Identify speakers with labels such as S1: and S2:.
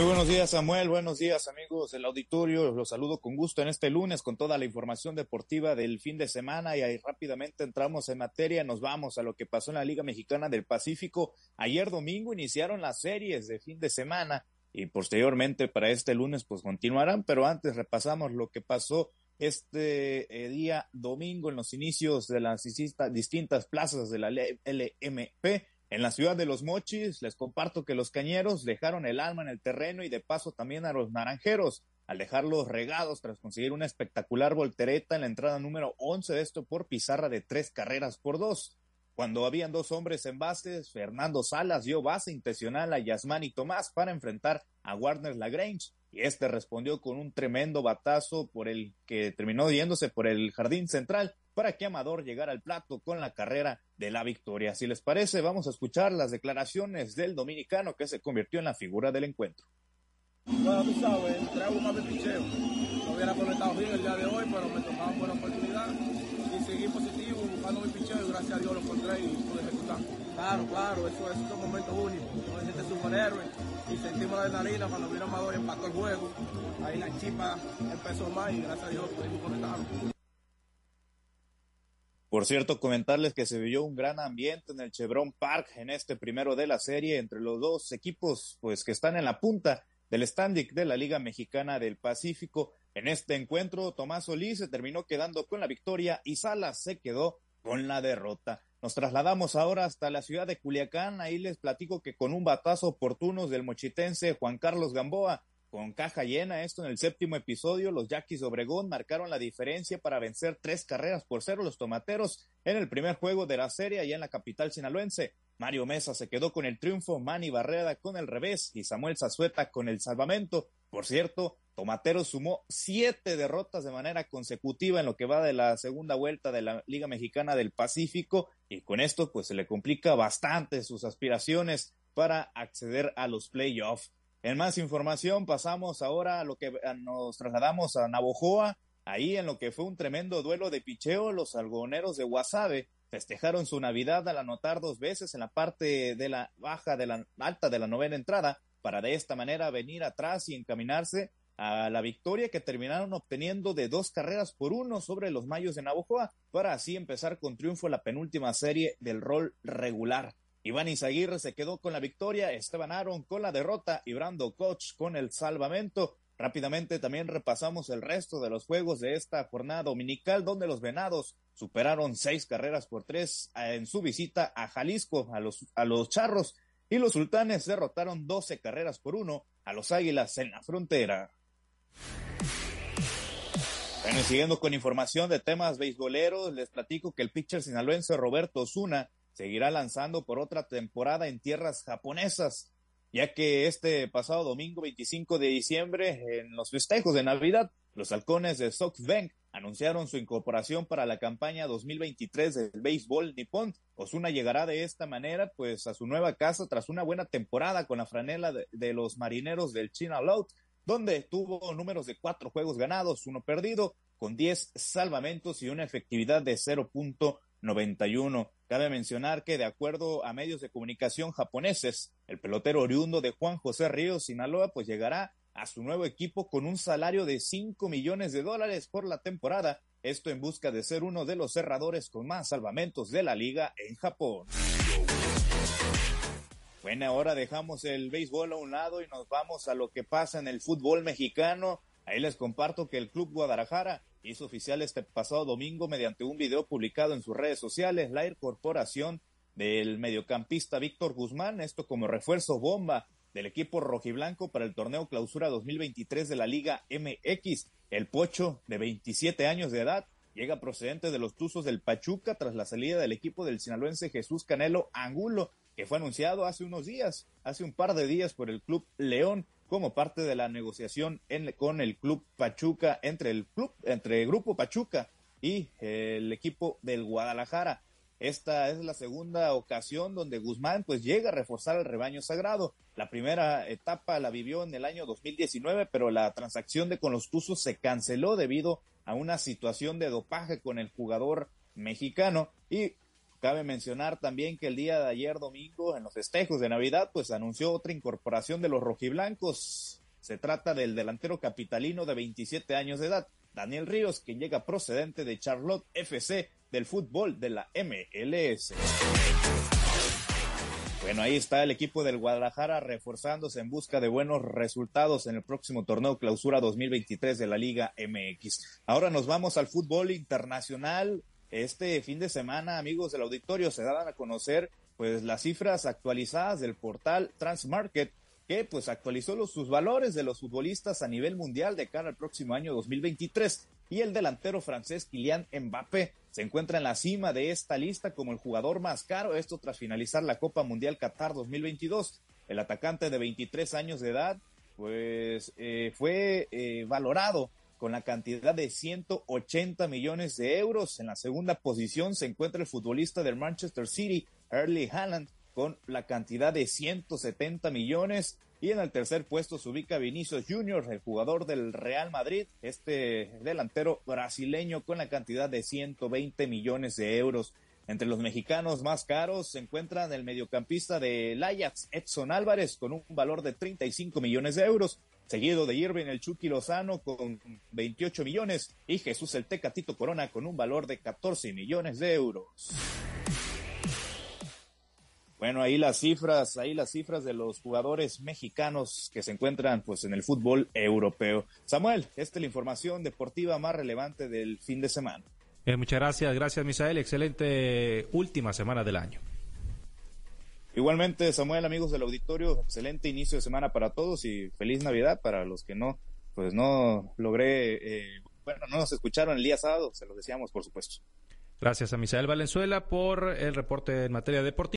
S1: Muy buenos días, Samuel. Buenos días, amigos del auditorio. Los saludo con gusto en este lunes con toda la información deportiva del fin de semana y ahí rápidamente entramos en materia. Nos vamos a lo que pasó en la Liga Mexicana del Pacífico. Ayer domingo iniciaron las series de fin de semana y posteriormente para este lunes pues continuarán, pero antes repasamos lo que pasó este eh, día domingo en los inicios de las distintas plazas de la LMP. En la ciudad de Los Mochis, les comparto que los cañeros dejaron el alma en el terreno y de paso también a los naranjeros, al dejarlos regados tras conseguir una espectacular voltereta en la entrada número 11 de esto por pizarra de tres carreras por dos. Cuando habían dos hombres en bases, Fernando Salas dio base intencional a Yasmani Tomás para enfrentar a Warner Lagrange y este respondió con un tremendo batazo por el que terminó yéndose por el jardín central para que Amador llegara al plato con la carrera de la victoria. Si les parece, vamos a escuchar las declaraciones del dominicano que se convirtió en la figura del encuentro.
S2: Bueno, tú sabes, traigo más de picheo. No hubiera conectado bien el día de hoy, pero me tocaba buena oportunidad y seguí positivo buscando mi picheo y gracias a Dios lo encontré y pude ejecutar. Claro, claro, eso es un momento único. No es este superhéroe y sentimos la adrenalina cuando vino Amador y empató el juego. Ahí la chipa empezó más y gracias a Dios pudimos conectarlo.
S1: Por cierto, comentarles que se vivió un gran ambiente en el Chevron Park en este primero de la serie entre los dos equipos pues que están en la punta del standing de la Liga Mexicana del Pacífico. En este encuentro, Tomás Solís se terminó quedando con la victoria y Salas se quedó con la derrota. Nos trasladamos ahora hasta la ciudad de Culiacán. Ahí les platico que con un batazo oportuno del mochitense Juan Carlos Gamboa, con caja llena, esto en el séptimo episodio, los Yaquis de Obregón marcaron la diferencia para vencer tres carreras por cero los tomateros en el primer juego de la serie allá en la capital sinaloense. Mario Mesa se quedó con el triunfo, Manny Barrera con el revés y Samuel Zazueta con el salvamento. Por cierto, Tomateros sumó siete derrotas de manera consecutiva en lo que va de la segunda vuelta de la Liga Mexicana del Pacífico y con esto pues se le complica bastante sus aspiraciones para acceder a los playoffs. En más información pasamos ahora a lo que nos trasladamos a Navojoa, ahí en lo que fue un tremendo duelo de picheo, los algoneros de Guasave festejaron su Navidad al anotar dos veces en la parte de la baja de la alta de la novena entrada para de esta manera venir atrás y encaminarse a la victoria que terminaron obteniendo de dos carreras por uno sobre los Mayos de Navojoa para así empezar con triunfo la penúltima serie del rol regular. Iván Izaguirre se quedó con la victoria, Esteban Aaron con la derrota y Brando Koch con el salvamento. Rápidamente también repasamos el resto de los juegos de esta jornada dominical donde los Venados superaron seis carreras por tres en su visita a Jalisco, a los, a los Charros, y los Sultanes derrotaron doce carreras por uno a los Águilas en la frontera. Bueno, siguiendo con información de temas beisboleros, les platico que el pitcher sinaloense Roberto Osuna seguirá lanzando por otra temporada en tierras japonesas, ya que este pasado domingo 25 de diciembre, en los festejos de Navidad, los halcones de SoftBank anunciaron su incorporación para la campaña 2023 del béisbol nipón. Osuna llegará de esta manera pues a su nueva casa tras una buena temporada con la franela de, los marineros del China Loud donde tuvo números de cuatro juegos ganados, uno perdido, con diez salvamentos y una efectividad de 0.91. Cabe mencionar que, de acuerdo a medios de comunicación japoneses, el pelotero oriundo de Juan José Ríos, Sinaloa, pues llegará a su nuevo equipo con un salario de 5 millones de dólares por la temporada, esto en busca de ser uno de los cerradores con más salvamentos de la liga en Japón. Bueno, ahora dejamos el béisbol a un lado y nos vamos a lo que pasa en el fútbol mexicano. Ahí les comparto que el Club Guadalajara hizo oficial este pasado domingo mediante un video publicado en sus redes sociales la incorporación del mediocampista Víctor Guzmán, esto como refuerzo bomba del equipo rojiblanco para el torneo clausura 2023 de la Liga MX. El Pocho, de 27 años de edad, llega procedente de los Tuzos del Pachuca tras la salida del equipo del sinaloense Jesús Canelo Angulo, que fue anunciado hace unos días, hace un par de días por el Club León como parte de la negociación con el Club Pachuca entre el club entre el Grupo Pachuca y el equipo del Guadalajara. Esta es la segunda ocasión donde Guzmán pues llega a reforzar el rebaño sagrado. La primera etapa la vivió en el año 2019, pero la transacción de con los Tuzos se canceló debido a una situación de dopaje con el jugador mexicano y Cabe mencionar también que el día de ayer domingo, en los festejos de Navidad, pues anunció otra incorporación de los rojiblancos. Se trata del delantero capitalino de 27 años de edad, Daniel Ríos, quien llega procedente de Charlotte FC del fútbol de la MLS. Bueno, ahí está el equipo del Guadalajara reforzándose en busca de buenos resultados en el próximo torneo clausura 2023 de la Liga MX. Ahora nos vamos al fútbol internacional. Este fin de semana, amigos del auditorio, se dan a conocer pues las cifras actualizadas del portal Transmarket que pues actualizó los, sus valores de los futbolistas a nivel mundial de cara al próximo año 2023 y el delantero francés Kylian Mbappé se encuentra en la cima de esta lista como el jugador más caro, esto tras finalizar la Copa Mundial Qatar 2022. El atacante de 23 años de edad pues eh, fue eh, valorado con la cantidad de 180 millones de euros. En la segunda posición se encuentra el futbolista del Manchester City, Erling Haaland, con la cantidad de 170 millones. Y en el tercer puesto se ubica Vinicius Junior, el jugador del Real Madrid, este delantero brasileño con la cantidad de 120 millones de euros. Entre los mexicanos más caros se encuentran el mediocampista del Ajax, Edson Álvarez, con un valor de 35 millones de euros, seguido de Irving el Chucky Lozano con 28 millones y Jesús el Tecatito Corona con un valor de 14 millones de euros. Bueno, ahí las cifras, ahí las cifras de los jugadores mexicanos que se encuentran pues en el fútbol europeo. Samuel, esta es la información deportiva más relevante del fin de semana.
S3: Eh, muchas gracias, gracias Misael, excelente última semana del año.
S1: Igualmente, Samuel, amigos del auditorio, excelente inicio de semana para todos y feliz Navidad para los que no, pues no logré, eh, bueno, no nos escucharon el día sábado, se lo decíamos por supuesto.
S3: Gracias a Misael Valenzuela por el reporte en materia deportiva.